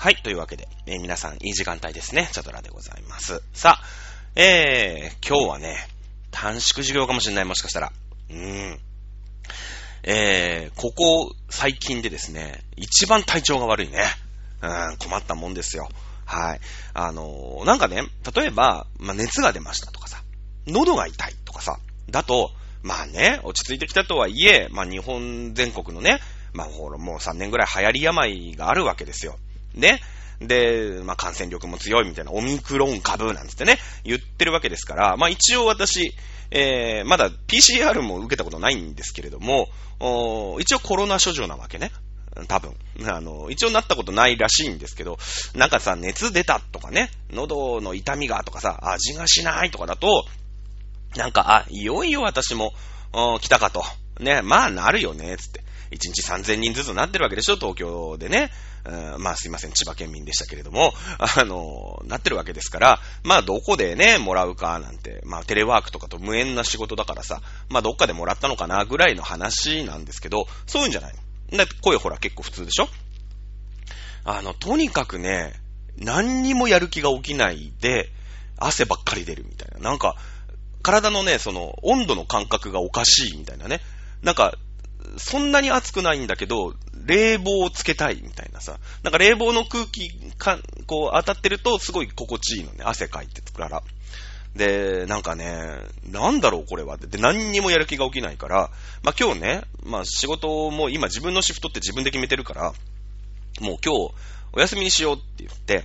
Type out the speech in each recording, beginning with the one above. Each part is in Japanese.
はい、というわけで、えー皆さんいい時間帯ですね。チャドラでございます。さあ、えー、今日はね、短縮授業かもしれない、もしかしたら。うーん。えー、ここ最近でですね、一番体調が悪いね。うん、困ったもんですよ。はい。あのーなんかね、例えば、まあ、熱が出ましたとかさ、喉が痛いとかさ、だと、まあね、落ち着いてきたとはいえ、まあ日本全国のね、まあほらもう3年ぐらい流行り病があるわけですよ。ね。で、まあ感染力も強いみたいな、オミクロン株なんつってね、言ってるわけですから、まあ一応私、えー、まだ PCR も受けたことないんですけれども、お一応コロナ症状なわけね。多分。あの、一応なったことないらしいんですけど、なんかさ、熱出たとかね、喉の痛みがとかさ、味がしないとかだと、なんか、あ、いよいよ私も、お来たかと。ね、まあなるよね、つって。1日3000人ずつなってるわけでしょ、東京でね。まあすいません、千葉県民でしたけれども、あの、なってるわけですから、まあどこでね、もらうかなんて、まあテレワークとかと無縁な仕事だからさ、まあどっかでもらったのかなぐらいの話なんですけど、そういうんじゃないの。だって声ほら結構普通でしょあの、とにかくね、何にもやる気が起きないで、汗ばっかり出るみたいな。なんか、体のね、その、温度の感覚がおかしいみたいなね。なんか、そんなに暑くないんだけど、冷房をつけたいみたいなさ。なんか冷房の空気か、こう当たってるとすごい心地いいのね。汗かいてつくから。で、なんかね、なんだろうこれは。で、何にもやる気が起きないから、まあ今日ね、まあ仕事も今自分のシフトって自分で決めてるから、もう今日お休みにしようって言って、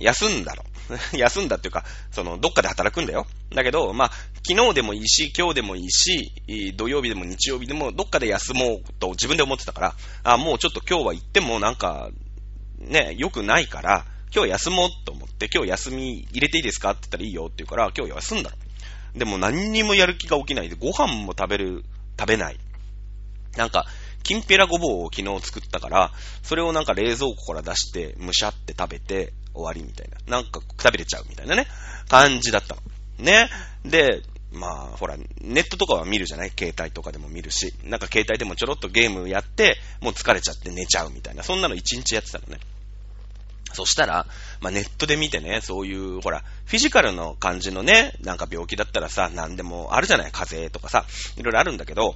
休んだの。休んだっていうか、その、どっかで働くんだよ。だけど、まあ、昨日でもいいし、今日でもいいし、土曜日でも日曜日でも、どっかで休もうと自分で思ってたから、あ、もうちょっと今日は行ってもなんか、ね、良くないから、今日休もうと思って、今日休み入れていいですかって言ったらいいよって言うから、今日休んだの。でも何にもやる気が起きないで、ご飯も食べる、食べない。なんか、きんぴらごぼうを昨日作ったから、それをなんか冷蔵庫から出して、むしゃって食べて終わりみたいな。なんか食べれちゃうみたいなね、感じだったの。ね。で、まあ、ほら、ネットとかは見るじゃない？携帯とかでも見るし。なんか携帯でもちょろっとゲームやって、もう疲れちゃって寝ちゃうみたいな。そんなの一日やってたのね。そしたら、まあ、ネットで見てね、そういう、ほら、フィジカルの感じのね、なんか病気だったらさ、なんでもあるじゃない？風邪とかさ、いろいろあるんだけど、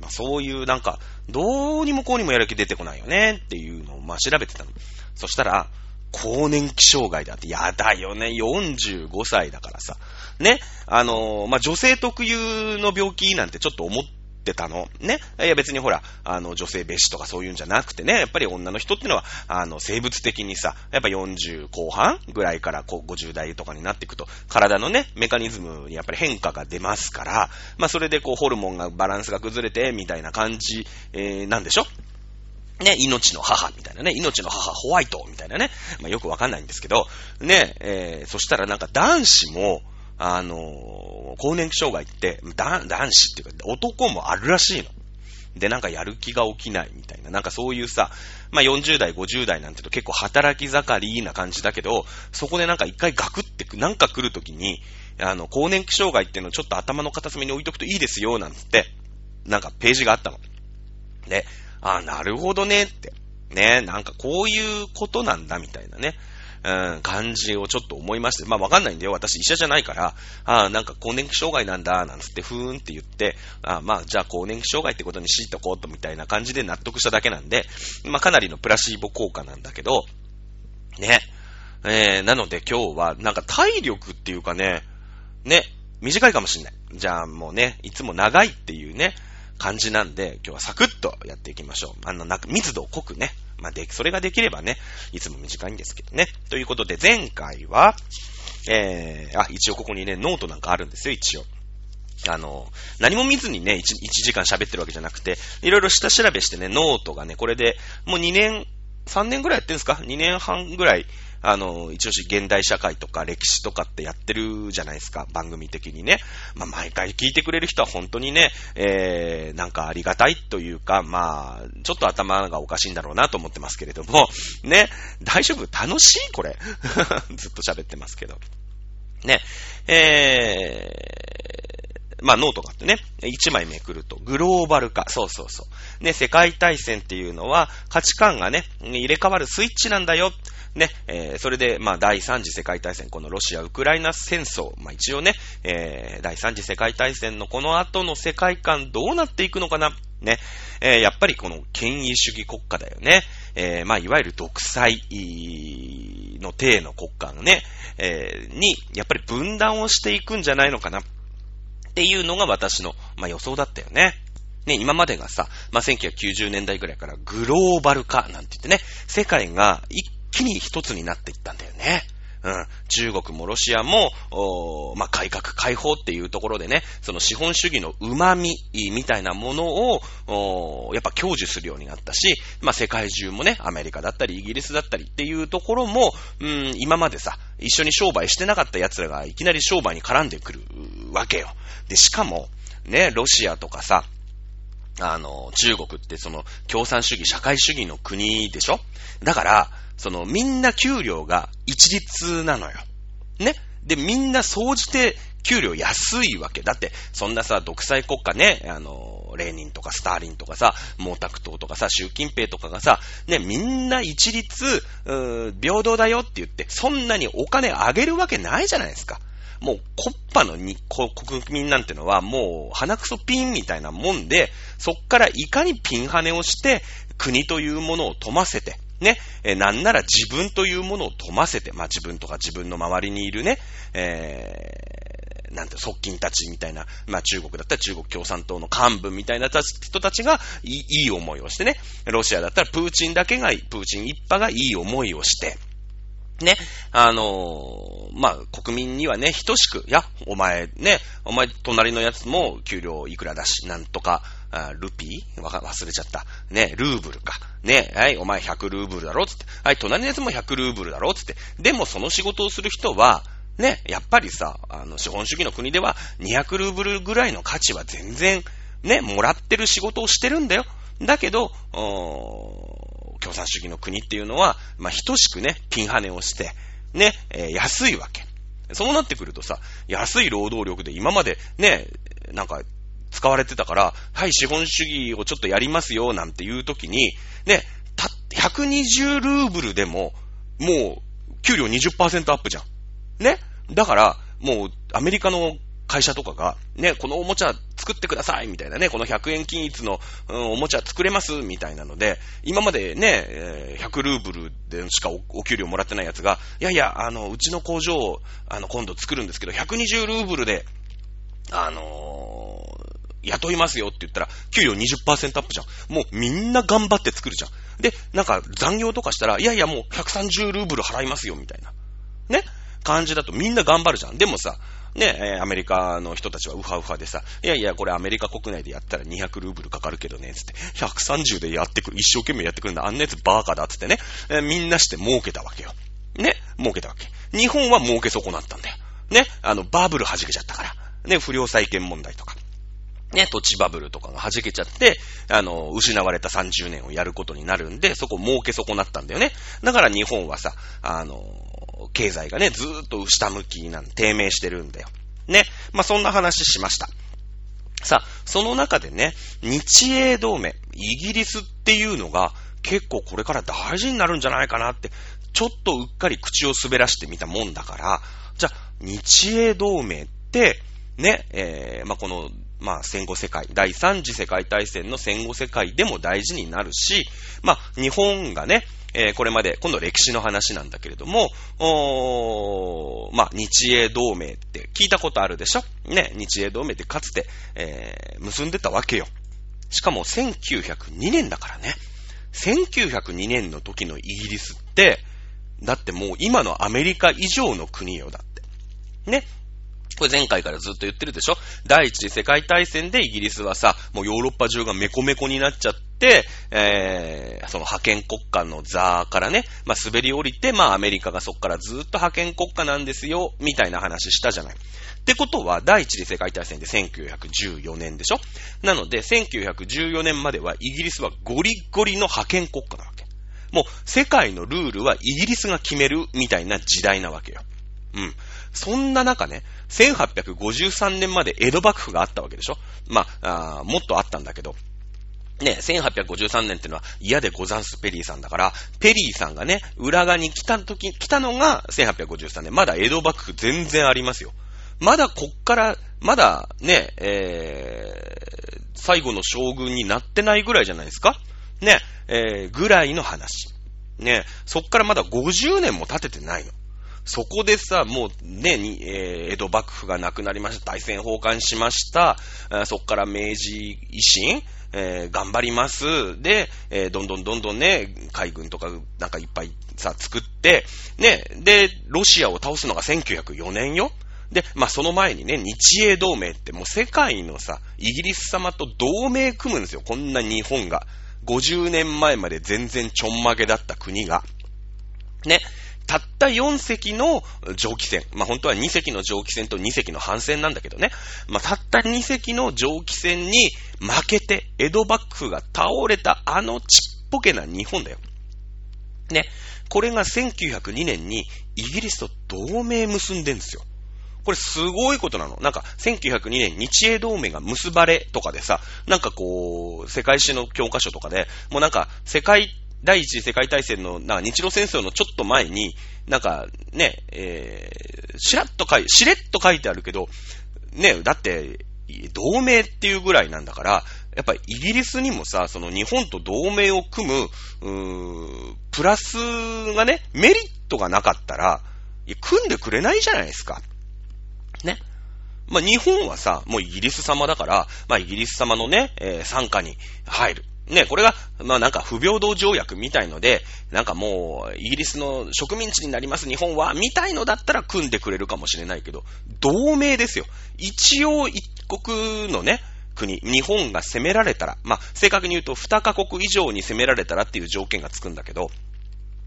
まあ、そういうなんか、どうにもこうにもやる気出てこないよねっていうのをまあ調べてたの。そしたら、更年期障害だって、やだよね、45歳だからさ。ね、あのーまあ、女性特有の病気なんてちょっと思ってたの。ね。いや別にほら、あの、女性蔑視とかそういうんじゃなくてね、やっぱり女の人ってのは、あの、生物的にさ、やっぱ40後半ぐらいからこう50代とかになっていくと、体のね、メカニズムにやっぱり変化が出ますから、まあ、それでこう、ホルモンが、バランスが崩れて、みたいな感じ、えーなんでしょ？ね、命の母みたいなね、命の母ホワイトみたいなね、まあ、よくわかんないんですけど、ね、えーそしたらなんか男子も、あのー更年期障害って、だ男子っていうか男もあるらしいの。で、なんかやる気が起きないみたいな、なんかそういうさ、まあ、40代、50代なんてと結構働き盛りな感じだけど、そこでなんか一回ガクって、なんか来るときに、あの、更年期障害っていうのをちょっと頭の片隅に置いとくといいですよ、なんつって、なんかページがあったの。で、あなるほどねって。ね、なんかこういうことなんだみたいなね、うん、感じをちょっと思いまして、まあわかんないんだよ。私医者じゃないから、あなんか更年期障害なんだ、なんつってふーんって言って、あまあじゃあ更年期障害ってことにしとこうとみたいな感じで納得しただけなんで、まあかなりのプラシーボ効果なんだけど、ね。えー、なので今日はなんか体力っていうかね、ね、短いかもしんない。じゃあもうね、いつも長いっていうね、感じなんで、今日はサクッとやっていきましょう。あの、なんか密度濃くね。まあ、で、それができればね、いつも短いんですけどね。ということで、前回は、えー、あ、一応ここにね、ノートなんかあるんですよ、一応。あの、何も見ずにね、1, 1時間喋ってるわけじゃなくて、いろいろ下調べしてね、ノートがね、これで、もう2年、3年ぐらいやってるんですか ?2 年半ぐらい、あの、一応し現代社会とか歴史とかってやってるじゃないですか、番組的にね。まあ、毎回聞いてくれる人は本当にね、えー、なんかありがたいというか、まあ、ちょっと頭がおかしいんだろうなと思ってますけれども、ね、大丈夫？楽しい？これ。ずっと喋ってますけど。ね、えー、まあノートがあってね、1枚めくると、グローバル化。そうそうそう。ね、世界大戦っていうのは価値観がね、入れ替わるスイッチなんだよ。ね、えー、それで、まあ、第三次世界大戦、このロシア・ウクライナ戦争、まあ、一応ね、えー、第三次世界大戦のこの後の世界観どうなっていくのかなね、えー、やっぱりこの権威主義国家だよね。えー、まあ、いわゆる独裁の体の国家のね、えー、に、やっぱり分断をしていくんじゃないのかなっていうのが私の、まあ、予想だったよね。ね、今までがさ、まあ、1990年代ぐらいからグローバル化なんて言ってね、世界が一気に一つになっていったんだよね。うん。中国もロシアも、まあ、改革開放っていうところでね、その資本主義の旨味みたいなものを、やっぱ享受するようになったし、まあ、世界中もね、アメリカだったりイギリスだったりっていうところも、うん、今までさ、一緒に商売してなかった奴らがいきなり商売に絡んでくるわけよ。で、しかも、ね、ロシアとかさ、あの、中国ってその共産主義、社会主義の国でしょ？だから、そのみんな給料が一律なのよ。ね？で、みんな総じて給料安いわけ。だって、そんなさ、独裁国家ね、あの、レーニンとかスターリンとかさ、毛沢東とかさ、習近平とかがさ、ね、みんな一律、うー平等だよって言って、そんなにお金あげるわけないじゃないですか。もう、コッパのに国民なんてのは、もう、鼻くそピンみたいなもんで、そっからいかにピンハネをして、国というものを富ませて、ね、えなんなら自分というものを富ませて、まあ自分とか自分の周りにいるね、えー、なんて、側近たちみたいな、まあ中国だったら中国共産党の幹部みたいな人たちがいいいい思いをしてね、ロシアだったらプーチンだけが、プーチン一派がいい思いをして、ね、あのー、まあ、国民にはね、等しく、いや、お前ね、お前隣のやつも給料いくらだし、なんとか、あルピー？わか、忘れちゃった。ね、ルーブルか。ね、はい、お前100ルーブルだろ？つって。はい、隣のやつも100ルーブルだろ？つって。でもその仕事をする人は、ね、やっぱりさ、あの、資本主義の国では200ルーブルぐらいの価値は全然、ね、もらってる仕事をしてるんだよ。だけど、共産主義の国っていうのは、まあ、等しくね、ピンハネをして、ね、えー、安いわけ。そうなってくるとさ、安い労働力で今までね、なんか使われてたから、はい、資本主義をちょっとやりますよ、なんていう時に、ね、た、120ルーブルでも、もう、給料20%アップじゃん。ね？だから、もう、アメリカの会社とかが、ね、このおもちゃ作ってくださいみたいなね、この100円均一の、うん、おもちゃ作れますみたいなので、今までね、100ルーブルでしかお給料もらってないやつが、いやいや、あの、うちの工場を、あの、今度作るんですけど、120ルーブルで、あのー、雇いますよって言ったら、給料20%アップじゃん。もうみんな頑張って作るじゃん。で、なんか残業とかしたら、いやいやもう130ルーブル払いますよみたいな。ね？感じだとみんな頑張るじゃん。でもさ、ね、えアメリカの人たちはウハウハでさ、いやいや、これアメリカ国内でやったら200ルーブルかかるけどね、つって、130でやってくる、一生懸命やってくるんだ、あんなやつバーカだ、つってね、えみんなして儲けたわけよ。ね、儲けたわけ。日本は儲け損なったんだよ。ね、あの、バブル弾けちゃったから。ね、不良債権問題とか。ね、土地バブルとかが弾けちゃって、あの、失われた30年をやることになるんで、そこ儲け損なったんだよね。だから日本はさ、あの、経済がね、ずーっと下向きなん、低迷してるんだよ。ね。まあ、そんな話しました。さあ、その中でね、日英同盟、イギリスっていうのが結構これから大事になるんじゃないかなって、ちょっとうっかり口を滑らしてみたもんだから、じゃあ、日英同盟って、ね、えー、まあ、この、まあ、戦後世界、第三次世界大戦の戦後世界でも大事になるし、まあ、日本がね、えー、これまで、今度歴史の話なんだけれども、おまあ、日英同盟って聞いたことあるでしょ？ね、日英同盟ってかつて、えー、結んでたわけよ。しかも1902年だからね。1902年の時のイギリスって、だってもう今のアメリカ以上の国よ、だって。ね。これ前回からずっと言ってるでしょ？第一次世界大戦でイギリスはさ、もうヨーロッパ中がメコメコになっちゃって、えー、その覇権国家の座からね、まあ、滑り降りて、まあ、アメリカがそこからずっと覇権国家なんですよ、みたいな話したじゃない。ってことは、第一次世界大戦で1914年でしょ？なので、1914年まではイギリスはゴリゴリの覇権国家なわけ。もう、世界のルールはイギリスが決めるみたいな時代なわけよ。うん。そんな中ね、1853年まで江戸幕府があったわけでしょ？まあ、あもっとあったんだけど、ね、1853年っていうのは嫌でござんすペリーさんだから、ペリーさんがね、裏側に来た時、来たのが1853年。まだ江戸幕府全然ありますよ。まだこっから、まだね、えー、最後の将軍になってないぐらいじゃないですかね、えー、ぐらいの話。ね、そっからまだ50年も経ててないの。そこでさ、もうね、にえー、江戸幕府がなくなりました。大戦崩壊しました。そっから明治維新えー、頑張ります。で、えー、どんどんどんどんね、海軍とかなんかいっぱいさ、作って、ね、で、ロシアを倒すのが1904年よ。で、まあ、その前にね、日英同盟ってもう世界のさ、イギリス様と同盟組むんですよ。こんな日本が。50年前まで全然ちょんまげだった国が。ね。たった4隻の蒸気船。まあ、本当は2隻の蒸気船と2隻の帆船なんだけどね。まあ、たった2隻の蒸気船に負けて、江戸幕府が倒れたあのちっぽけな日本だよ。ね。これが1902年にイギリスと同盟結んでんですよ。これすごいことなの。なんか、1902年日英同盟が結ばれとかでさ、なんかこう、世界史の教科書とかで、もうなんか、世界第一次世界大戦の、な日露戦争のちょっと前に、なんかね、えー、しらっと書い、しれっと書いてあるけど、ね、だって、同盟っていうぐらいなんだから、やっぱりイギリスにもさ、その日本と同盟を組む、うプラスがね、メリットがなかったら、組んでくれないじゃないですか。ね。まあ、日本はさ、もうイギリス様だから、まあ、イギリス様のね、えー、参加に入る。ね、これが、まあなんか不平等条約みたいので、なんかもう、イギリスの植民地になります日本は、みたいのだったら組んでくれるかもしれないけど、同盟ですよ。一応一国のね、国、日本が攻められたら、まあ正確に言うと2カ国以上に攻められたらっていう条件がつくんだけど、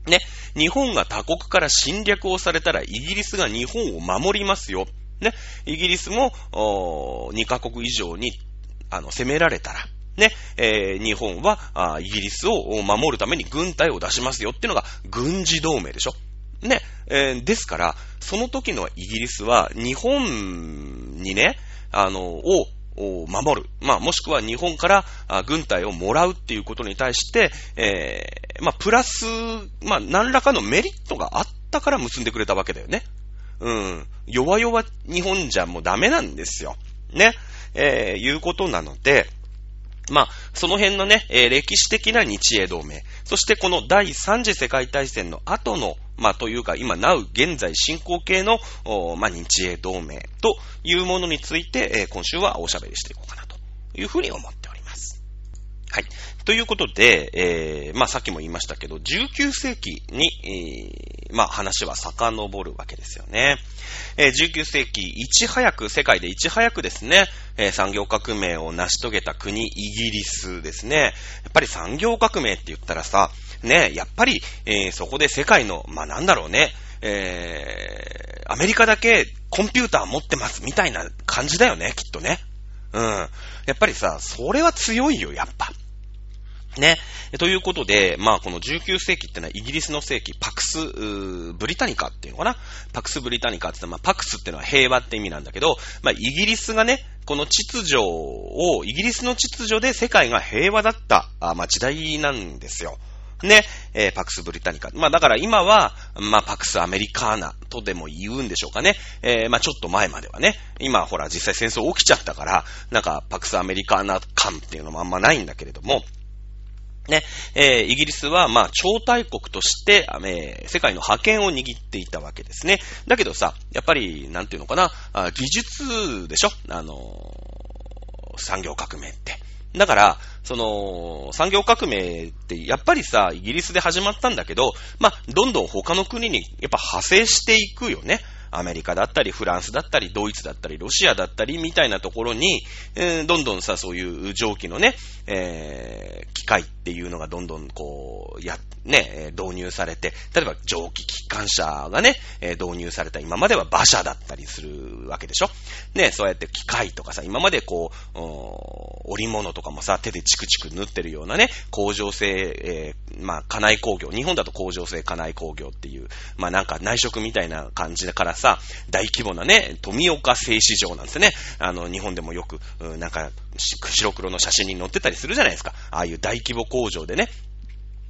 ね、日本が他国から侵略をされたらイギリスが日本を守りますよ。ね、イギリスも、2カ国以上に、あの、攻められたら、ね、えー、日本はあイギリスを守るために軍隊を出しますよっていうのが軍事同盟でしょ。ね、えー、ですから、その時のイギリスは日本にね、あの、を守る。まあ、もしくは日本から軍隊をもらうっていうことに対して、えー、まあ、プラス、まあ、何らかのメリットがあったから結んでくれたわけだよね。うん。弱々日本じゃもうダメなんですよ。ね。えー、いうことなので、まあ、その辺のね、えー、歴史的な日英同盟、そしてこの第3次世界大戦の後の、まあ、というか、今、なう、現在進行形の、まあ、日英同盟というものについて、えー、今週はおしゃべりしていこうかなというふうに思っております。はい。ということで、えー、まあ、さっきも言いましたけど、19世紀に、えー、まあ、話は遡るわけですよね。えー、19世紀、いち早く、世界でいち早くですね、えー、産業革命を成し遂げた国、イギリスですね。やっぱり産業革命って言ったらさ、ね、やっぱり、えー、そこで世界の、まあ、なんだろうね、えー、アメリカだけコンピューター持ってますみたいな感じだよね、きっとね。うん。やっぱりさ、それは強いよ、やっぱ。ね。ということで、まあこの19世紀ってのはイギリスの世紀、パクス、ブリタニカっていうのかな？パクスブリタニカってのは、まあパクスってのは平和って意味なんだけど、まあイギリスがね、この秩序を、イギリスの秩序で世界が平和だった、あまあ時代なんですよ。ね、えー、パクスブリタニカ。まあだから今は、まあパクスアメリカーナとでも言うんでしょうかね。えー、まあちょっと前まではね。今ほら実際戦争起きちゃったから、なんかパクスアメリカーナ感っていうのもあんまないんだけれども、ね、えー、イギリスは、まあ、超大国として、えー、世界の覇権を握っていたわけですね。だけどさ、やっぱり、なんていうのかな、技術でしょ？あのー、産業革命って。だから、その、産業革命って、やっぱりさ、イギリスで始まったんだけど、まあ、どんどん他の国に、やっぱ派生していくよね。アメリカだったり、フランスだったり、ドイツだったり、ロシアだったり、みたいなところに、えー、どんどんさ、そういう蒸気のね、えー、機械っていうのがどんどんこう、や、ね、導入されて、例えば蒸気機関車がね、導入された今までは馬車だったりするわけでしょ？ね、そうやって機械とかさ、今までこう、織物とかもさ、手でチクチク縫ってるようなね、工場製、えー、まあ、家内工業、日本だと工場製家内工業っていう、まあなんか内職みたいな感じだからさ、大規模なね、富岡製糸場なんですね。あの、日本でもよく、なんか、白黒の写真に載ってたりするじゃないですか。ああいう大規模工場でね、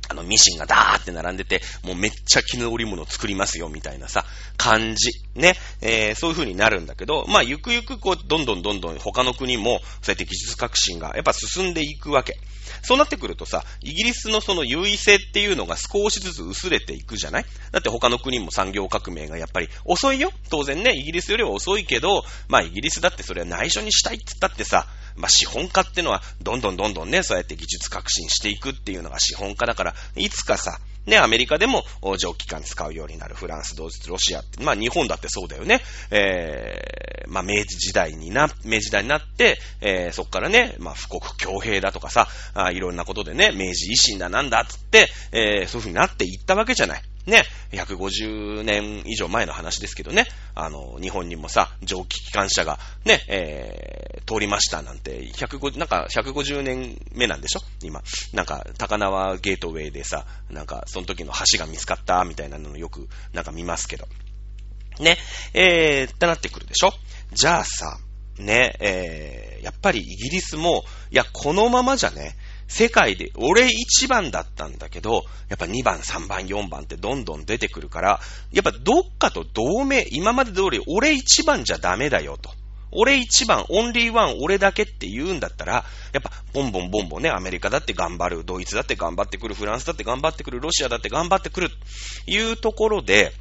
あの、ミシンがダーって並んでて、もうめっちゃ絹織物作りますよ、みたいなさ、感じ。ね。えー、そういう風になるんだけど、まあ、ゆくゆくこう、どんどんどんどん他の国も、そうやって技術革新が、やっぱ進んでいくわけ。そうなってくるとさ、イギリスのその優位性っていうのが少しずつ薄れていくじゃない？だって他の国も産業革命がやっぱり遅いよ。当然ね、イギリスよりは遅いけど、まあイギリスだってそれは内緒にしたいって言ったってさ、まあ資本家ってのはどんどんどんどんね、そうやって技術革新していくっていうのが資本家だから、いつかさ、ね、アメリカでも蒸気機関使うようになる。フランス、ドイツ、ロシアって。まあ日本だってそうだよね。えー、まあ明治時代にな、明治時代になって、えー、そっからね、まあ富国強兵だとかさ、あいろんなことでね、明治維新だなんだっつって、えー、そういう風になっていったわけじゃない。ね、150年以上前の話ですけどね、あの、日本にもさ、蒸気機関車がね、えー、通りましたなんて、150、なんか150年目なんでしょ？今。なんか、高輪ゲートウェイでさ、なんか、その時の橋が見つかったみたいなのよく、なんか見ますけど。ね、えー、ってなってくるでしょ？じゃあさ、ね、えー、やっぱりイギリスも、いや、このままじゃね、世界で俺1番だったんだけど、やっぱ2番、3番、4番ってどんどん出てくるから、やっぱどっかと同盟、今まで通り俺1番じゃダメだよと。俺一番、オンリーワン、俺だけって言うんだったら、やっぱ、ボンボンボンボンね、アメリカだって頑張る、ドイツだって頑張ってくる、フランスだって頑張ってくる、ロシアだって頑張ってくる、いうところで、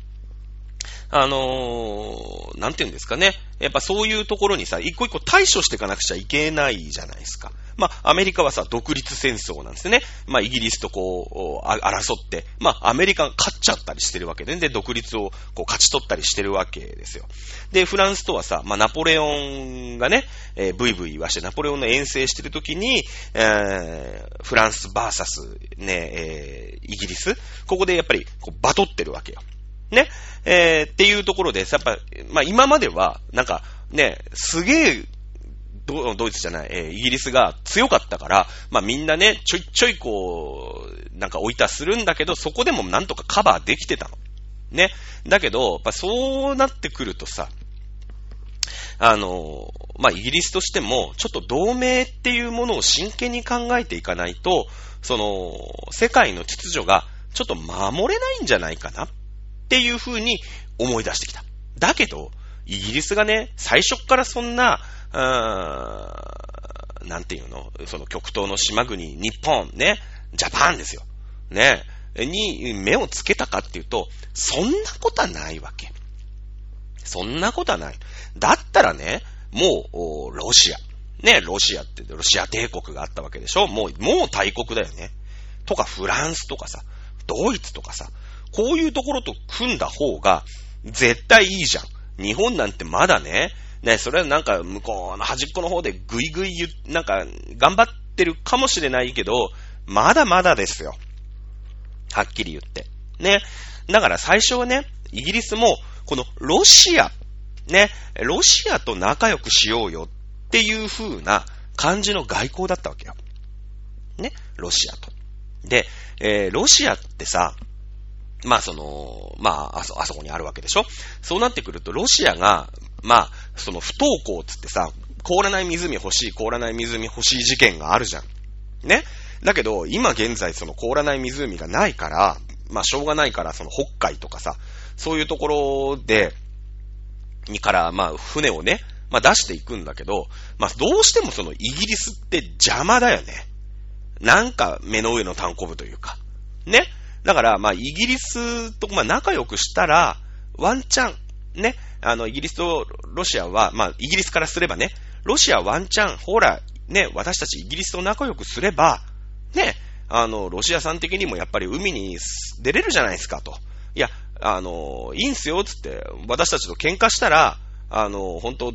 あのー、なんて言うんですかね。やっぱそういうところにさ、一個一個対処していかなくちゃいけないじゃないですか。まあ、アメリカはさ、独立戦争なんですね。まあ、イギリスとこう、争って、まあ、アメリカが勝っちゃったりしてるわけで、で、独立をこう勝ち取ったりしてるわけですよ。で、フランスとはさ、まあ、ナポレオンがね、えー、ブイブイ言わして、ナポレオンの遠征してる時に、えー、フランスバーサス、ね、えー、イギリス、ここでやっぱり、こう、バトってるわけよ。ね。えー、っていうところで、やっぱ、まあ今までは、なんか、ね、すげえ、ドドイツじゃない、えー、イギリスが強かったから、まあみんなね、ちょいちょいこう、なんか置いたするんだけど、そこでもなんとかカバーできてたの。ね。だけど、やっぱそうなってくるとさ、あの、まあ、イギリスとしても、ちょっと同盟っていうものを真剣に考えていかないと、その、世界の秩序がちょっと守れないんじゃないかなっていう風に思い出してきた。だけど、イギリスがね、最初からそんな、なんていうのその極東の島国、日本、ね、ジャパンですよ。ね、に目をつけたかっていうと、そんなことはないわけ。そんなことはない。だったらね、もう、ロシア。ね、ロシアって、ロシア帝国があったわけでしょもう、もう大国だよね。とか、フランスとかさ、ドイツとかさ、こういうところと組んだ方が絶対いいじゃん。日本なんてまだね、ね、それはなんか向こうの端っこの方でぐいぐい言、なんか頑張ってるかもしれないけど、まだまだですよ。はっきり言って。ね。だから最初はね、イギリスも、このロシア、ね、ロシアと仲良くしようよっていう風な感じの外交だったわけよ。ね、ロシアと。で、えー、ロシアってさ、まあその、まああそ、あそこにあるわけでしょ？そうなってくると、ロシアが、まあ、その不登校つってさ、凍らない湖欲しい、凍らない湖欲しい事件があるじゃん。ね？だけど、今現在その凍らない湖がないから、まあしょうがないから、その北海とかさ、そういうところで、にから、まあ船をね、まあ出していくんだけど、まあどうしてもそのイギリスって邪魔だよね。なんか目の上の単行部というか。ね？だから、まあ、イギリスと、まあ、仲良くしたら、ワンチャン、ね、あの、イギリスとロシアは、まあ、イギリスからすればね、ロシアワンチャン、ほら、ね、私たちイギリスと仲良くすれば、ね、あの、ロシアさん的にもやっぱり海に出れるじゃないですかと。いや、あの、いいんすよ、つって、私たちと喧嘩したら、あの、本当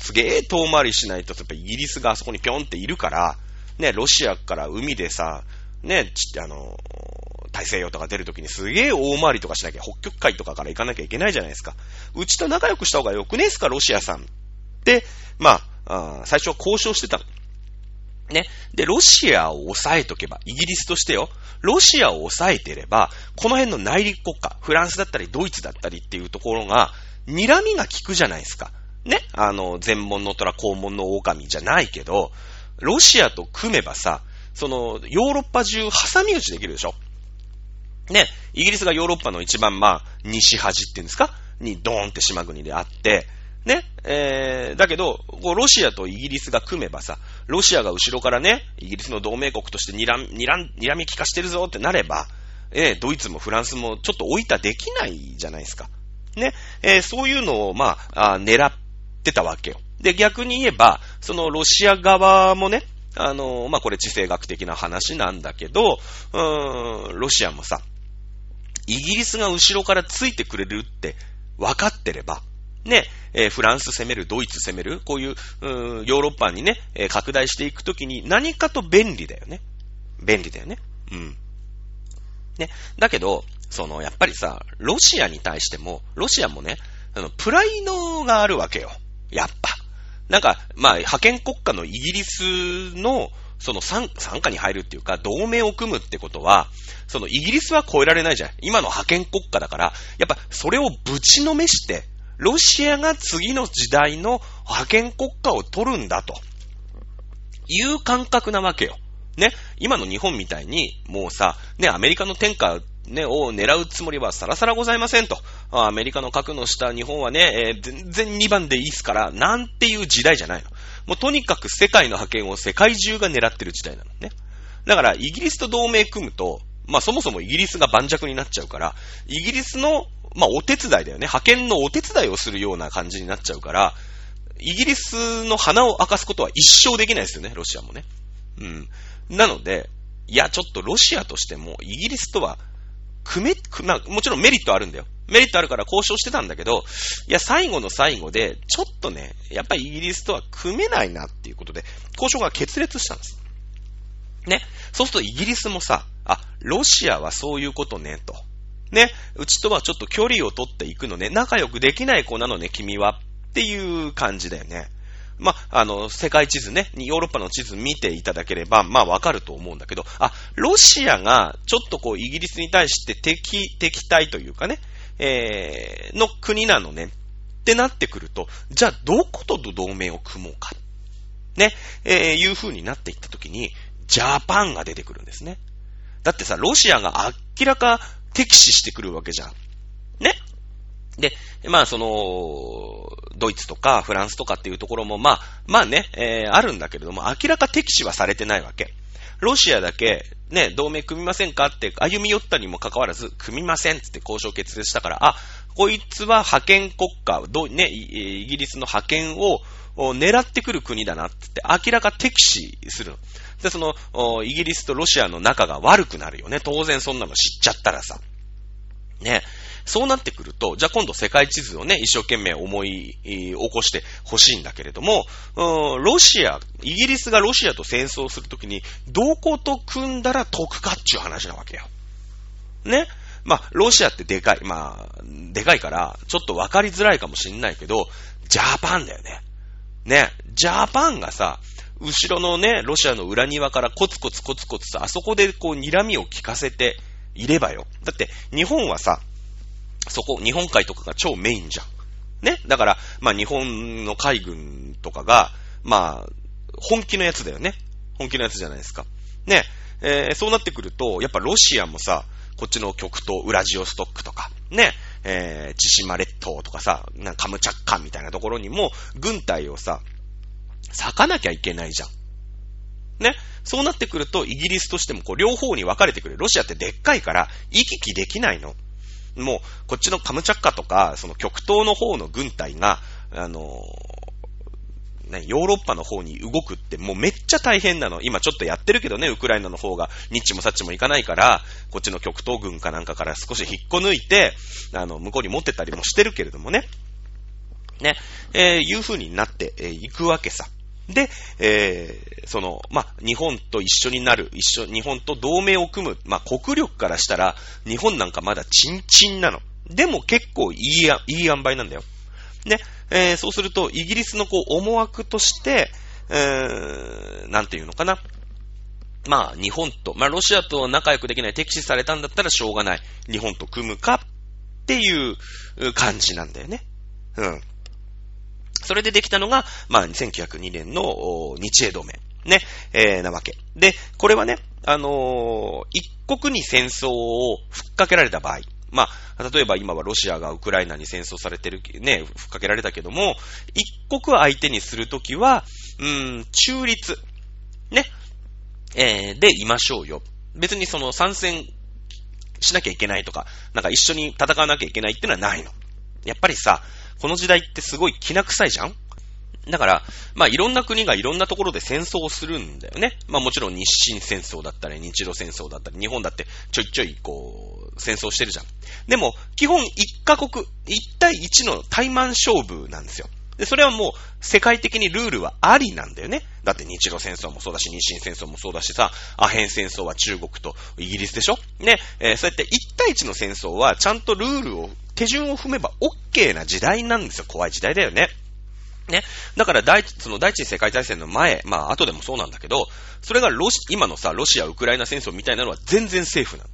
すげえ遠回りしないと、やっぱイギリスがあそこにぴょんっているから、ね、ロシアから海でさ、ね、ちあの、大西洋とか出るときにすげえ大回りとかしなきゃ、北極海とかから行かなきゃいけないじゃないですか。うちと仲良くした方がよくねえすか、ロシアさん。で、まあ、あ最初は交渉してた。ね。で、ロシアを抑えとけば、イギリスとしてよ、ロシアを抑えてれば、この辺の内陸国家、フランスだったりドイツだったりっていうところが、睨みが効くじゃないですか。ね。あの、全門の虎、肛門の狼じゃないけど、ロシアと組めばさ、その、ヨーロッパ中挟み撃ちできるでしょね、イギリスがヨーロッパの一番、まあ、西端っていうんですか？にドーンって島国であって、ね、えー、だけど、こうロシアとイギリスが組めばさ、ロシアが後ろからね、イギリスの同盟国として睨み、睨み利かしてるぞってなれば、えー、ドイツもフランスもちょっと置いたできないじゃないですか。ね、えー、そういうのを、まあ、あ狙ってたわけよ。で、逆に言えば、そのロシア側もね、あの、まあ、これ地政学的な話なんだけど、うーん、ロシアもさ、イギリスが後ろからついてくれるって分かってれば、ね、えー、フランス攻める、ドイツ攻める、こういう、うヨーロッパにね、えー、拡大していくときに何かと便利だよね。便利だよね。うん。ね。だけど、その、やっぱりさ、ロシアに対しても、ロシアもね、あの、プライドがあるわけよ。やっぱ。なんか、まあ、派遣国家のイギリスの、その参加に入るっていうか、同盟を組むってことは、そのイギリスは超えられないじゃん。今の派遣国家だから、やっぱそれをぶちのめして、ロシアが次の時代の派遣国家を取るんだと。いう感覚なわけよ。ね。今の日本みたいに、もうさ、ね、アメリカの天下ね、を狙うつもりはさらさらございませんと。アメリカの核の下、日本はね、えー、全然2番でいいっすから、なんていう時代じゃないの。もうとにかく世界の覇権を世界中が狙ってる時代なのね。だから、イギリスと同盟組むと、まあそもそもイギリスが盤石になっちゃうから、イギリスの、まあお手伝いだよね。派遣のお手伝いをするような感じになっちゃうから、イギリスの鼻を明かすことは一生できないですよね、ロシアもね。うん。なので、いや、ちょっとロシアとしても、イギリスとは組め、まあ、もちろんメリットあるんだよ。メリットあるから交渉してたんだけど、いや、最後の最後で、ちょっとね、やっぱりイギリスとは組めないなっていうことで、交渉が決裂したんです。ね。そうするとイギリスもさ、あ、ロシアはそういうことね、と。ね。うちとはちょっと距離を取っていくのね。仲良くできない子なのね、君は。っていう感じだよね。まあ、の、世界地図ね、ヨーロッパの地図見ていただければ、まあ、わかると思うんだけど、あ、ロシアが、ちょっとこう、イギリスに対して敵、敵対というかね、えー、の国なのね、ってなってくると、じゃあ、どこと同盟を組もうか。ね、えー、いう風になっていったときに、ジャパンが出てくるんですね。だってさ、ロシアが明らか敵視してくるわけじゃん。ね？で、まあその、ドイツとかフランスとかっていうところも、まあ、まあね、えー、あるんだけれども、明らか敵視はされてないわけ。ロシアだけ、ね、同盟組みませんかって歩み寄ったにもかかわらず、組みませんって交渉決裂したから、あ、こいつは派遣国家、どね、イギリスの派遣を狙ってくる国だなって明らか敵視する。で、その、イギリスとロシアの仲が悪くなるよね。当然そんなの知っちゃったらさ。ね。そうなってくると、じゃあ今度世界地図をね、一生懸命思い起こしてほしいんだけれども、ロシア、イギリスがロシアと戦争するときに、どこと組んだら得かっていう話なわけよ。ね？まあ、ロシアってでかい。まあ、でかいから、ちょっとわかりづらいかもしんないけど、ジャパンだよね。ね？ジャパンがさ、後ろのね、ロシアの裏庭からコツコツコツコツさ、あそこでこう睨みを聞かせていればよ。だって日本はさ、そこ、日本海とかが超メインじゃん。ね？だから、まあ日本の海軍とかが、まあ、本気のやつだよね。本気のやつじゃないですか。ね？えー、そうなってくると、やっぱロシアもさ、こっちの極東、ウラジオストックとか、ね、えー、千島列島とかさ、なんかカムチャッカみたいなところにも、軍隊をさ、咲かなきゃいけないじゃん。ね？そうなってくると、イギリスとしてもこう両方に分かれてくる。ロシアってでっかいから、行き来できないの。もう、こっちのカムチャッカとか、その極東の方の軍隊が、あのね、ヨーロッパの方に動くってもうめっちゃ大変なの。今ちょっとやってるけどね、ウクライナの方が、ニッチもサッチもいかないから、こっちの極東軍かなんかから少し引っこ抜いて、あの、向こうに持ってたりもしてるけれどもね。ね、えー、いう風になってい、えー、くわけさ。で、えー、その、まあ、日本と一緒になる、一緒、日本と同盟を組む、まあ、国力からしたら、日本なんかまだチンチンなの。でも結構いいや、いい塩梅なんだよ。で、えー、そうすると、イギリスのこう、思惑として、えー、なんていうのかな。まあ、日本と、まあ、ロシアと仲良くできない、敵視されたんだったらしょうがない。日本と組むかっていう感じなんだよね。うん。それでできたのが、まあ、1902年の日英同盟。ね、えー、なわけ。で、これはね、あのー、一国に戦争をふっかけられた場合、まあ、例えば今はロシアがウクライナに戦争されてる、ね、ふっかけられたけども、一国相手にするときは、うーん、中立、ね、えー、でいましょうよ。別にその参戦しなきゃいけないとか、なんか一緒に戦わなきゃいけないっていうのはないの。やっぱりさ、この時代ってすごい気な臭いじゃん？だから、まあいろんな国がいろんなところで戦争をするんだよね。まあもちろん日清戦争だったり、日露戦争だったり、日本だってちょいちょいこう、戦争してるじゃん。でも、基本1カ国、1対1の対マン勝負なんですよ。で、それはもう世界的にルールはありなんだよね。だって日露戦争もそうだし、日清戦争もそうだしさ、アヘン戦争は中国とイギリスでしょね、えー、そうやって一対一の戦争はちゃんとルールを、手順を踏めば OK な時代なんですよ。怖い時代だよね。ね。だから第、その第一次世界大戦の前、まあ後でもそうなんだけど、それがロシ、今のさ、ロシア、ウクライナ戦争みたいなのは全然セーフなの。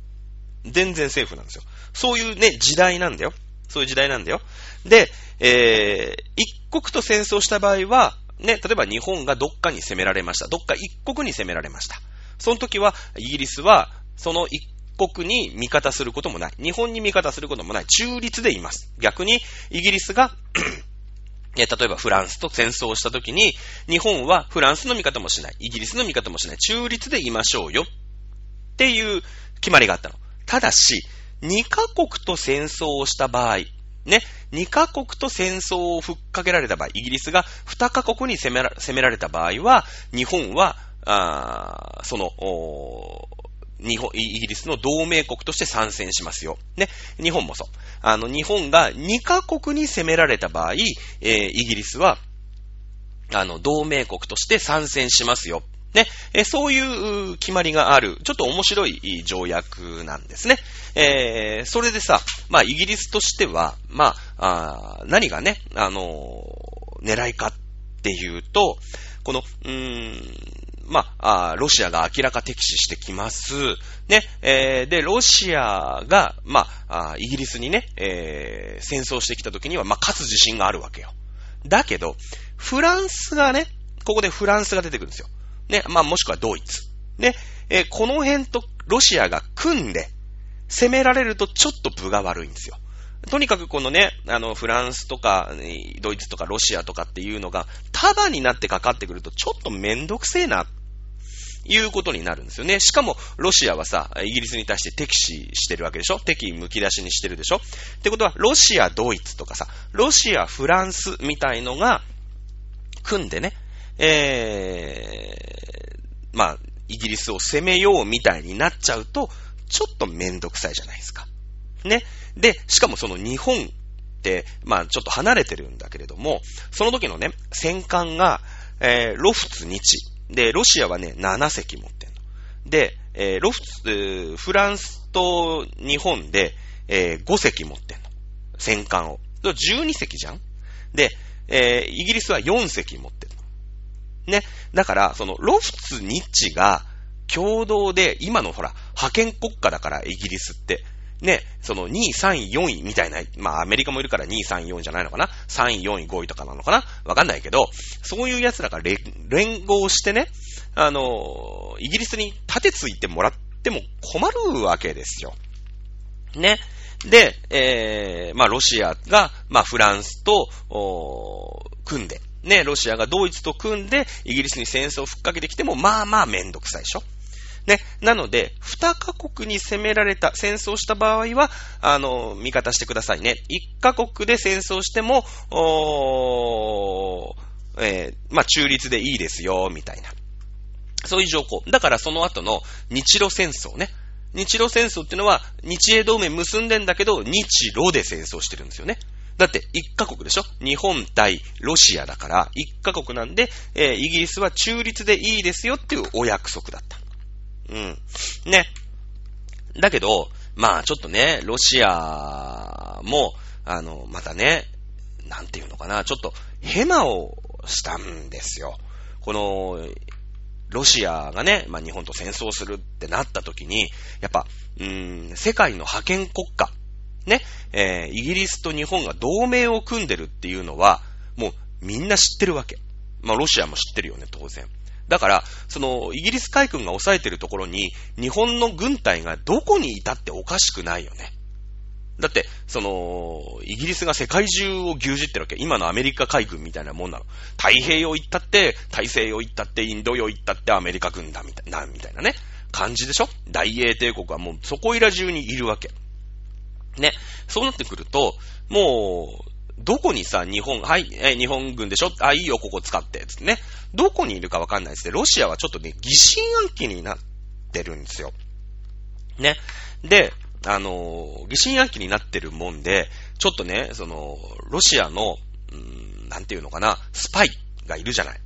全然セーフなんですよ。そういうね、時代なんだよ。そういう時代なんだよ。で、えー、一国と戦争した場合は、ね、例えば日本がどっかに攻められました。どっか一国に攻められました。その時は、イギリスは、その一国に味方することもない。日本に味方することもない。中立でいます。逆に、イギリスが ね例えばフランスと戦争した時に、日本はフランスの味方もしない。イギリスの味方もしない。中立でいましょうよ。っていう決まりがあったの。ただし、2カ国と戦争をした場合、ね、2カ国と戦争をふっかけられた場合、イギリスが2カ国に攻めら攻められた場合は、日本は、あその、日本、イギリスの同盟国として参戦しますよ。ね。日本もそう。あの、日本が2カ国に攻められた場合、えー、イギリスは、あの、同盟国として参戦しますよ。ね、えそういう決まりがある、ちょっと面白い条約なんですね。えー、それでさ、まあ、イギリスとしては、まあ、あ何がね、あのー、狙いかっていうと、この、うーん、まあ、あロシアが明らか敵視してきます。ね、えー、で、ロシアが、まあ、イギリスにね、えー、戦争してきた時には、まあ、勝つ自信があるわけよ。だけど、フランスがね、ここでフランスが出てくるんですよ。ね、まあもしくはドイツ。ね、えー、この辺とロシアが組んで、攻められるとちょっと分が悪いんですよ。とにかくこのね、あの、フランスとか、ドイツとかロシアとかっていうのが、束になってかかってくると、ちょっとめんどくせえな、いうことになるんですよね。しかも、ロシアはさ、イギリスに対して敵視してるわけでしょ？敵むき出しにしてるでしょ？ってことは、ロシア、ドイツとかさ、ロシア、フランスみたいのが、組んでね、えー、まあ、イギリスを攻めようみたいになっちゃうと、ちょっとめんどくさいじゃないですか。ね。で、しかもその日本って、まあちょっと離れてるんだけれども、その時のね、戦艦が、えー、ロフツ日。で、ロシアはね、7隻持ってんの。で、えー、ロフツ、フランスと日本で、えー、5隻持ってんの。戦艦を。12隻じゃんで、えー、イギリスは4隻持ってる。ね。だから、その、ロフツ・ニッチが共同で、今のほら、派遣国家だから、イギリスって。ね、その2位、3位、4位みたいな、まあアメリカもいるから2位、3位、4位じゃないのかな ?3 位、4位、5位とかなのかな？わかんないけど、そういう奴らが連合してね、あの、イギリスに盾ついてもらっても困るわけですよ。ね。で、えー、まあロシアが、まあフランスと、組んで、ね、ロシアがドイツと組んで、イギリスに戦争をふっかけてきても、まあまあめんどくさいでしょ。ね。なので、二カ国に攻められた、戦争した場合は、あの、味方してくださいね。一カ国で戦争しても、おえー、まあ中立でいいですよ、みたいな。そういう条項。だからその後の日露戦争ね。日露戦争っていうのは、日英同盟結んでんだけど、日露で戦争してるんですよね。だって一カ国でしょ？日本対ロシアだから一カ国なんで、えー、イギリスは中立でいいですよっていうお約束だった。うん。ね。だけど、まあちょっとね、ロシアも、あの、またね、なんていうのかな、ちょっとヘマをしたんですよ。この、ロシアがね、まあ日本と戦争するってなった時に、やっぱ、うーん、世界の覇権国家、ね、えー、イギリスと日本が同盟を組んでるっていうのは、もうみんな知ってるわけ。まあロシアも知ってるよね、当然。だから、その、イギリス海軍が抑えてるところに、日本の軍隊がどこにいたっておかしくないよね。だって、その、イギリスが世界中を牛耳ってるわけ。今のアメリカ海軍みたいなもんなの。太平洋行ったって、大西洋行ったって、インド洋行ったってアメリカ軍だみたいな、みたいなね。感じでしょ？大英帝国はもうそこいら中にいるわけ。ね。そうなってくると、もう、どこにさ、日本、はい、え、日本軍でしょ？あ、いいよ、ここ使って、つってね。どこにいるかわかんないですね。ロシアはちょっとね、疑心暗鬼になってるんですよ。ね。で、あの、疑心暗鬼になってるもんで、ちょっとね、その、ロシアの、んなんていうのかな、スパイがいるじゃない。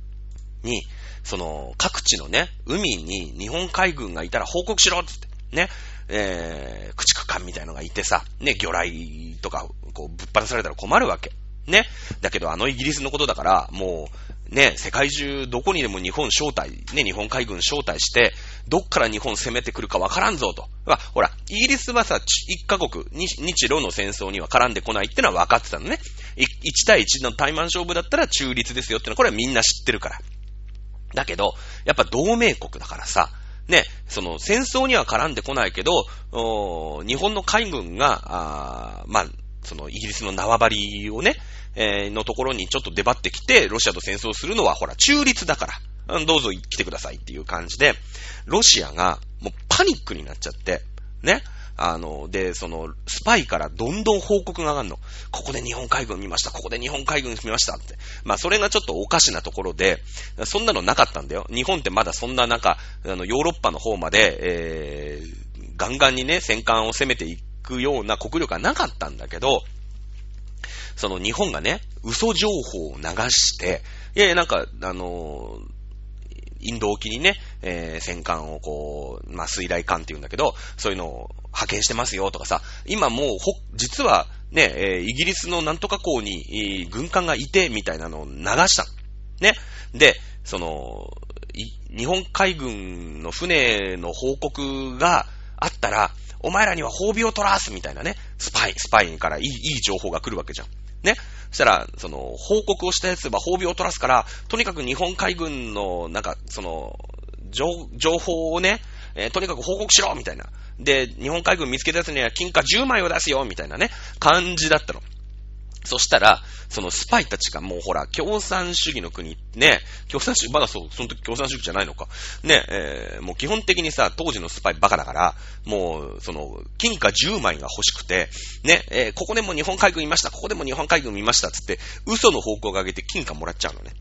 に、その、各地のね、海に日本海軍がいたら報告しろつって、ね、えー、駆逐艦みたいのがいてさ、ね、魚雷とか、こう、ぶっ放されたら困るわけ。ね。だけど、あのイギリスのことだから、もう、ね、世界中どこにでも日本招待、ね、日本海軍招待して、どっから日本攻めてくるかわからんぞと。ほら、イギリスはさ、一カ国、日日露の戦争には絡んでこないってのは分かってたのね。1対1の対マン勝負だったら中立ですよってのは、これはみんな知ってるから。だけど、やっぱ同盟国だからさ、ね、その戦争には絡んでこないけど、日本の海軍が、あまあ、そのイギリスの縄張りをね、えー、のところにちょっと出張ってきて、ロシアと戦争するのはほら中立だから、どうぞ来てくださいっていう感じで、ロシアがもうパニックになっちゃって、ね、あの、で、その、スパイからどんどん報告が上がるの。ここで日本海軍見ました、ここで日本海軍見ましたって。まあ、それがちょっとおかしなところで、そんなのなかったんだよ。日本ってまだそんななんか、あの、ヨーロッパの方まで、えー、ガンガンにね、戦艦を攻めていくような国力がなかったんだけど、その日本がね、嘘情報を流して、いやいや、なんか、あのーインド沖にね、えー、戦艦をこう、まあ、水雷艦って言うんだけど、そういうのを派遣してますよとかさ、今もう、ほ、実はね、えー、イギリスのなんとか港に、軍艦がいて、みたいなのを流したね。で、その、日本海軍の船の報告があったら、お前らには褒美を取らすみたいなね、スパイ、スパイからいい、いい情報が来るわけじゃん。ね。そしたら、その、報告をしたやつは褒美を取らすから、とにかく日本海軍の、なんか、その、情情報をね、えー、とにかく報告しろみたいな。で、日本海軍見つけたやつには金貨10枚を出すよみたいなね、感じだったの。そしたら、そのスパイたちがもうほら、共産主義の国、ね、共産主義、まだそう、その時共産主義じゃないのか。ね、えー、もう基本的にさ、当時のスパイバカだから、もう、その、金貨10枚が欲しくて、ね、えー、ここでも日本海軍いました、ここでも日本海軍見ました、つって、嘘の方向が上げて金貨もらっちゃうのね。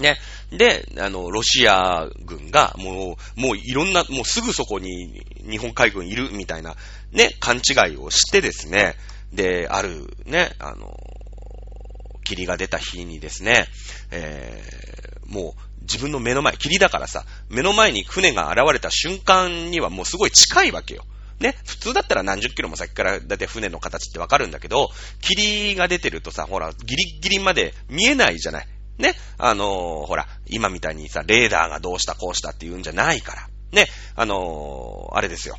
ね。で、あの、ロシア軍が、もう、もういろんな、もうすぐそこに日本海軍いるみたいな、ね、勘違いをしてですね、で、あるね、あの、霧が出た日にですね、えー、もう自分の目の前、霧だからさ、目の前に船が現れた瞬間にはもうすごい近いわけよ。ね、普通だったら何十キロも先からだって船の形ってわかるんだけど、霧が出てるとさ、ほら、ギリギリまで見えないじゃない。ね、あのー、ほら、今みたいにさ、レーダーがどうしたこうしたって言うんじゃないから。ね、あのー、あれですよ。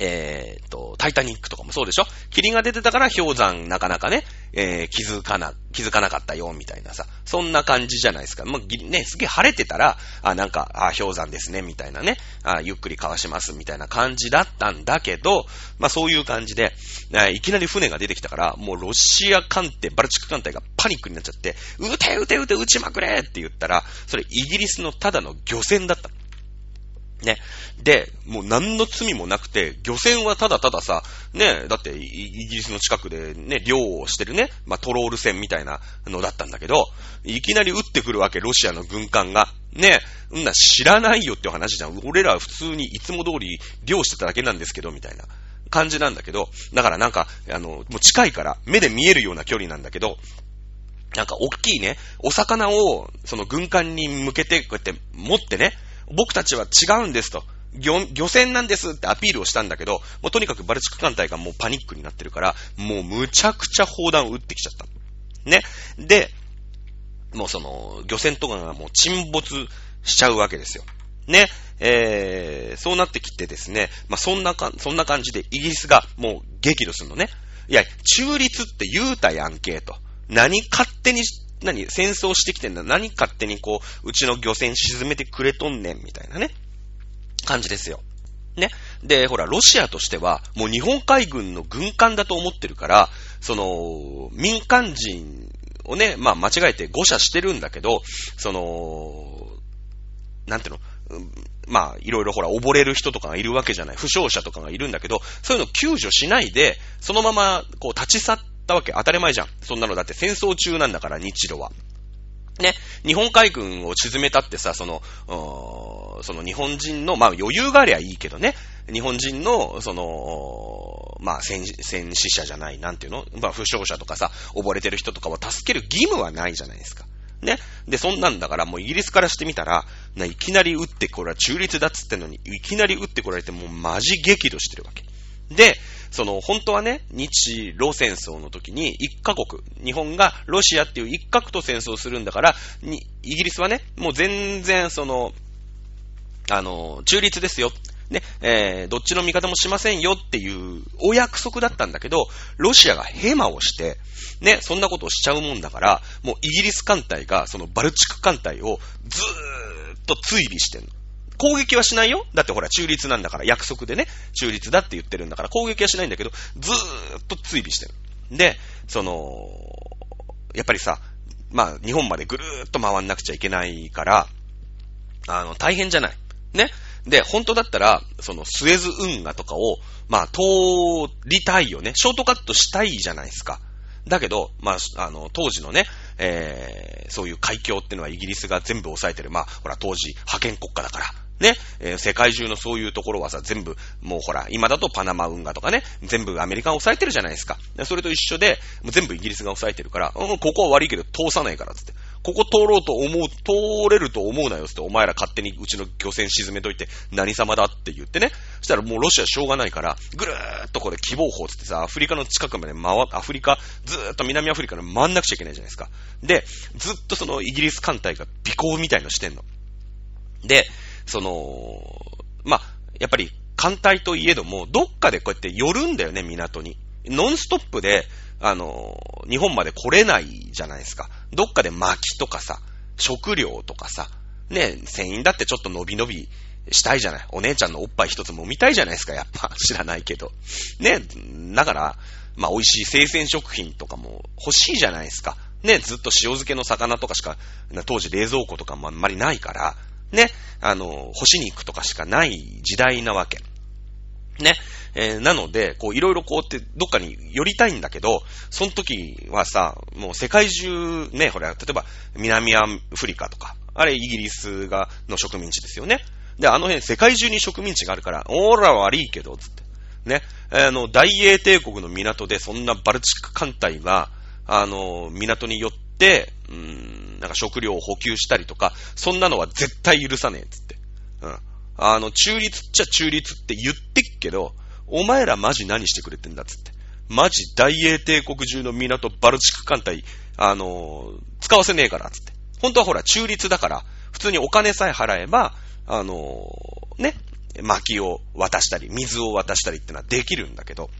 えー、っと、タイタニックとかもそうでしょ？霧が出てたから氷山なかなかね、えー、気づかな、気づかなかったよ、みたいなさ、そんな感じじゃないですか。まあ、ね、すげえ晴れてたら、あ、なんか、あ、氷山ですね、みたいなね、あ、ゆっくりかわします、みたいな感じだったんだけど、まあ、そういう感じで、いきなり船が出てきたから、もうロシア艦艇、バルチック艦隊がパニックになっちゃって、撃て撃て撃て撃ちまくれって言ったら、それイギリスのただの漁船だった。ね。で、もう何の罪もなくて、漁船はただたださ、ね、だってイギリスの近くでね、漁をしてるね、まあ、トロール船みたいなのだったんだけど、いきなり撃ってくるわけ、ロシアの軍艦が。ね、んな知らないよって話じゃん。俺らは普通にいつも通り漁してただけなんですけど、みたいな感じなんだけど、だからなんか、あの、もう近いから目で見えるような距離なんだけど、なんか大きいね、お魚を、その軍艦に向けてこうやって持ってね、僕たちは違うんですと。漁、漁船なんですってアピールをしたんだけど、もうとにかくバルチック艦隊がもうパニックになってるから、もうむちゃくちゃ砲弾を撃ってきちゃった。ね。で、もうその、漁船とかがもう沈没しちゃうわけですよ。ね。えー、そうなってきてですね、まあ、そんなか、そんな感じでイギリスがもう激怒するのね。いや、中立って言うたやんけ、と。何勝手に、何戦争してきてんだ。何勝手にこう、うちの漁船沈めてくれとんねん、みたいなね。感じですよ。ね。で、ほら、ロシアとしては、もう日本海軍の軍艦だと思ってるから、その、民間人をね、まあ間違えて誤射してるんだけど、その、なんていうの、まあ、いろいろほら、溺れる人とかがいるわけじゃない。負傷者とかがいるんだけど、そういうの救助しないで、そのまま、こう、立ち去ったわけ。当たり前じゃん。そんなのだって戦争中なんだから、日露は。ね、日本海軍を沈めたってさ、その、その日本人の、まあ余裕がありゃいいけどね、日本人の、その、まあ戦戦死者じゃない、なんていうの？まあ負傷者とかさ、溺れてる人とかを助ける義務はないじゃないですか。ね。で、そんなんだからもうイギリスからしてみたら、いきなり撃ってこれは中立だっつってんのに、いきなり撃ってこられてもうマジ激怒してるわけ。で、その、本当はね、日露戦争の時に一カ国、日本がロシアっていう一角と戦争するんだから、に、イギリスはね、もう全然その、あの、中立ですよ。ね、えー、どっちの味方もしませんよっていうお約束だったんだけど、ロシアがヘマをして、ね、そんなことをしちゃうもんだから、もうイギリス艦隊がそのバルチック艦隊をずーっと追尾してんの。攻撃はしないよだってほら、中立なんだから、約束でね、中立だって言ってるんだから、攻撃はしないんだけど、ずーっと追尾してる。で、その、やっぱりさ、まあ、日本までぐるーっと回んなくちゃいけないから、あの、大変じゃない。ね。で、本当だったら、そのスエズ運河とかを、まあ、通りたいよね。ショートカットしたいじゃないですか。だけど、まあ、あの、当時のね、えー、そういう海峡ってのはイギリスが全部抑えてる。まあ、ほら、当時、派遣国家だから。ね、えー、世界中のそういうところはさ、全部、もうほら、今だとパナマ運河とかね、全部アメリカが抑えてるじゃないですか。それと一緒で、もう全部イギリスが抑えてるから、うん、ここは悪いけど通さないからつって。ここ通ろうと思う、通れると思うなよつって、お前ら勝手にうちの漁船沈めといて、何様だって言ってね。そしたらもうロシアしょうがないから、ぐるーっとこれ希望法つってさ、アフリカの近くまで回、アフリカ、ずーっと南アフリカに回んなくちゃいけないじゃないですか。で、ずっとそのイギリス艦隊が尾行みたいのしてんの。で、その、まあ、やっぱり艦隊といえども、どっかでこうやって寄るんだよね、港に。ノンストップで、あの、日本まで来れないじゃないですか。どっかで薪とかさ、食料とかさ、ね、船員だってちょっと伸び伸びしたいじゃない。お姉ちゃんのおっぱい一つも見たいじゃないですか、やっぱ。知らないけど。ね、だから、まあ美味しい生鮮食品とかも欲しいじゃないですか。ね、ずっと塩漬けの魚とかしか、当時冷蔵庫とかもあんまりないから、ね、あの、干し肉とかしかない時代なわけ。ね。えー、なので、こう、いろいろこうって、どっかに寄りたいんだけど、その時はさ、もう世界中、ね、ほら、例えば、南アフリカとか、あれイギリスが、の植民地ですよね。で、あの辺、世界中に植民地があるから、おーら悪いけど、つって。ね。あの、大英帝国の港で、そんなバルチック艦隊が、あの、港に寄って、うん、なんか食料を補給したりとか、そんなのは絶対許さねえ、つって。うん。あの、中立っちゃ中立って言ってっけど、お前らマジ何してくれてんだっつって。マジ大英帝国中の港バルチック艦隊、あのー、使わせねえからっつって。本当はほら中立だから、普通にお金さえ払えば、あのー、ね、薪を渡したり、水を渡したりってのはできるんだけど、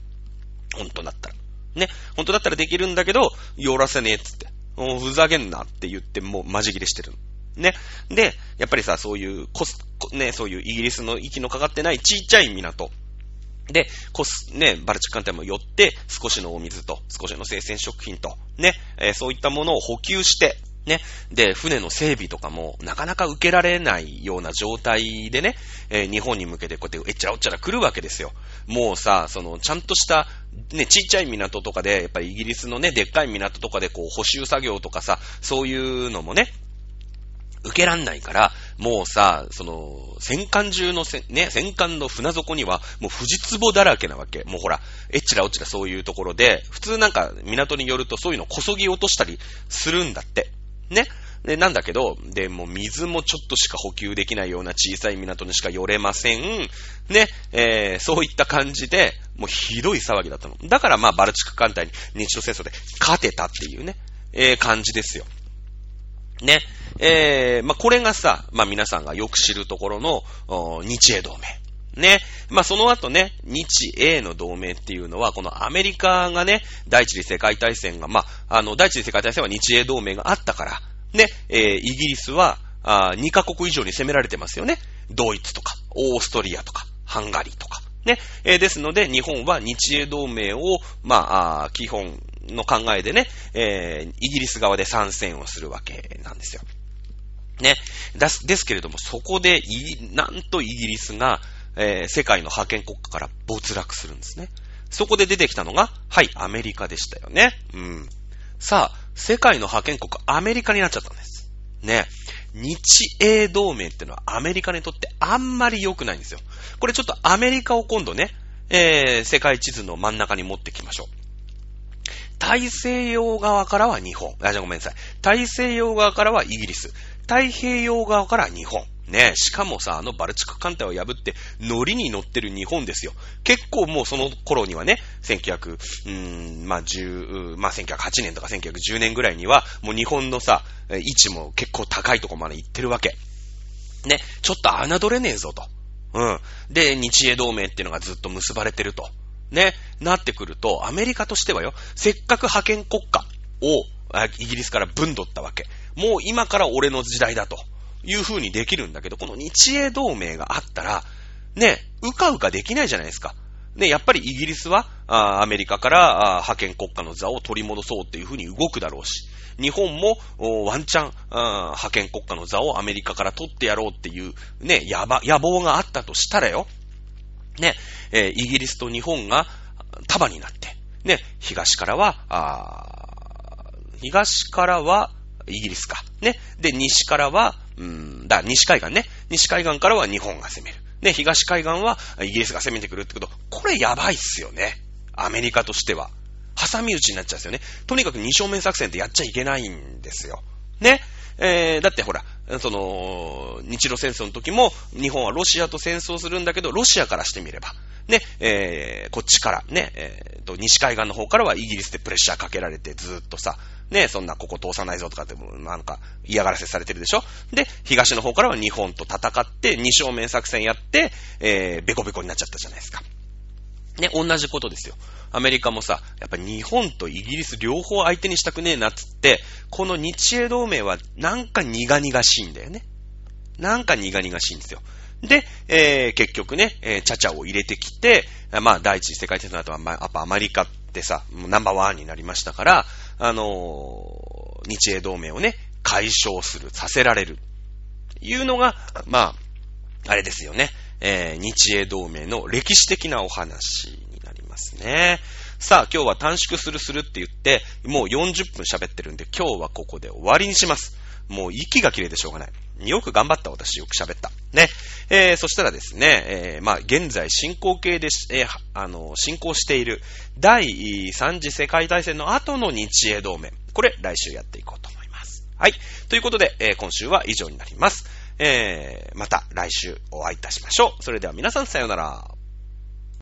本当だったら。ね、本当だったらできるんだけど、寄らせねえっつって。もうふざけんなって言ってもうマジ切れしてる。ね。で、やっぱりさ、そういうコス、ね、そういうイギリスの息のかかってないちっちゃい港。で、コス、ね、バルチック艦隊も寄って、少しのお水と、少しの生鮮食品と、ね、えー、そういったものを補給して、ね。で、船の整備とかも、なかなか受けられないような状態でね、えー、日本に向けてこうやってえっちゃらおっちゃら来るわけですよ。もうさ、その、ちゃんとした、ね、ちっちゃい港とかで、やっぱりイギリスのね、でっかい港とかでこう、補修作業とかさ、そういうのもね、受けらんないから、もうさ、その、戦艦中の、ね、戦艦の船底には、もう富士壺だらけなわけ。もうほら、えっちらおっちらそういうところで、普通なんか港によるとそういうのこそぎ落としたりするんだって。ね。で、なんだけど、で、もう水もちょっとしか補給できないような小さい港にしか寄れません。ね、えー、そういった感じで、もうひどい騒ぎだったの。だからまあ、バルチック艦隊に日露戦争で勝てたっていうね、えー、感じですよ。ね。えー、まあ、これがさ、まあ、皆さんがよく知るところの、日英同盟。ね。まあ、その後ね、日英の同盟っていうのは、このアメリカがね、第一次世界大戦が、まあ、あの、第一次世界大戦は日英同盟があったから、ね、えー、イギリスは、あ2カ国以上に攻められてますよね。ドイツとか、オーストリアとか、ハンガリーとか。ね。えー、ですので、日本は日英同盟を、まあ、あ基本の考えでね、えー、イギリス側で参戦をするわけなんですよ。ね。ですですけれども、そこで、いなんとイギリスが、えー、世界の覇権国家から没落するんですね。そこで出てきたのが、はい、アメリカでしたよね。うん。さあ、世界の覇権国、アメリカになっちゃったんです。ね。日英同盟ってのはアメリカにとってあんまり良くないんですよ。これちょっとアメリカを今度ね、えー、世界地図の真ん中に持ってきましょう。大西洋側からは日本。あ、じゃあごめんなさい。大西洋側からはイギリス。太平洋側から日本。ねしかもさ、あのバルチク艦隊を破って、乗りに乗ってる日本ですよ。結構もうその頃にはね、1900、うーん、まあ、10、まあ、1908年とか1910年ぐらいには、もう日本のさ、位置も結構高いとこまで行ってるわけ。ね、ちょっと侮れねえぞと。うん。で、日英同盟っていうのがずっと結ばれてると。ね、なってくると、アメリカとしてはよ、せっかく覇権国家を、イギリスから分取ったわけ。もう今から俺の時代だと。いう風にできるんだけど、この日英同盟があったら、ね、うかうかできないじゃないですか。ね、やっぱりイギリスは、あアメリカから覇権国家の座を取り戻そうっていう風に動くだろうし、日本もワンチャン覇権国家の座をアメリカから取ってやろうっていう、ね、やば、野望があったとしたらよ、ね、えー、イギリスと日本が束になって、ね、東からは、あ東からはイギリスか。ね。で、西からは、うん、だ、西海岸ね。西海岸からは日本が攻める。ね、東海岸はイギリスが攻めてくるってこと、これやばいっすよね。アメリカとしては。挟み撃ちになっちゃうんですよね。とにかく二正面作戦ってやっちゃいけないんですよ。ね。えー、だってほら、その、日露戦争の時も、日本はロシアと戦争するんだけど、ロシアからしてみれば、ね、えー、こっちから、ね、えー、と、西海岸の方からはイギリスでプレッシャーかけられて、ずっとさ、ね、そんなここ通さないぞとかって、なんか嫌がらせされてるでしょ？で、東の方からは日本と戦って、二正面作戦やって、えー、ベコベコになっちゃったじゃないですか。ね、同じことですよ。アメリカもさ、やっぱ日本とイギリス両方相手にしたくねえなっつって、この日英同盟はなんか苦々しいんだよね。なんか苦々しいんですよ。で、えー、結局ね、えー、チャチャを入れてきて、まあ、第一次世界大戦の後は、まあ、やっぱアメリカってさ、ナンバーワンになりましたから、あのー、日英同盟をね、解消する、させられる。いうのが、まあ、あれですよね。えー、日英同盟の歴史的なお話になりますね。さあ、今日は短縮するするって言って、もう40分喋ってるんで、今日はここで終わりにします。もう息が切れてしょうがない。よく頑張った私、よく喋った。ね。えー、そしたらですね、えー、まあ、現在進行形で、えー、あの、進行している第3次世界大戦の後の日英同盟。これ、来週やっていこうと思います。はい。ということで、えー、今週は以上になります。えー、また来週お会いいたしましょう。それでは皆さんさようなら。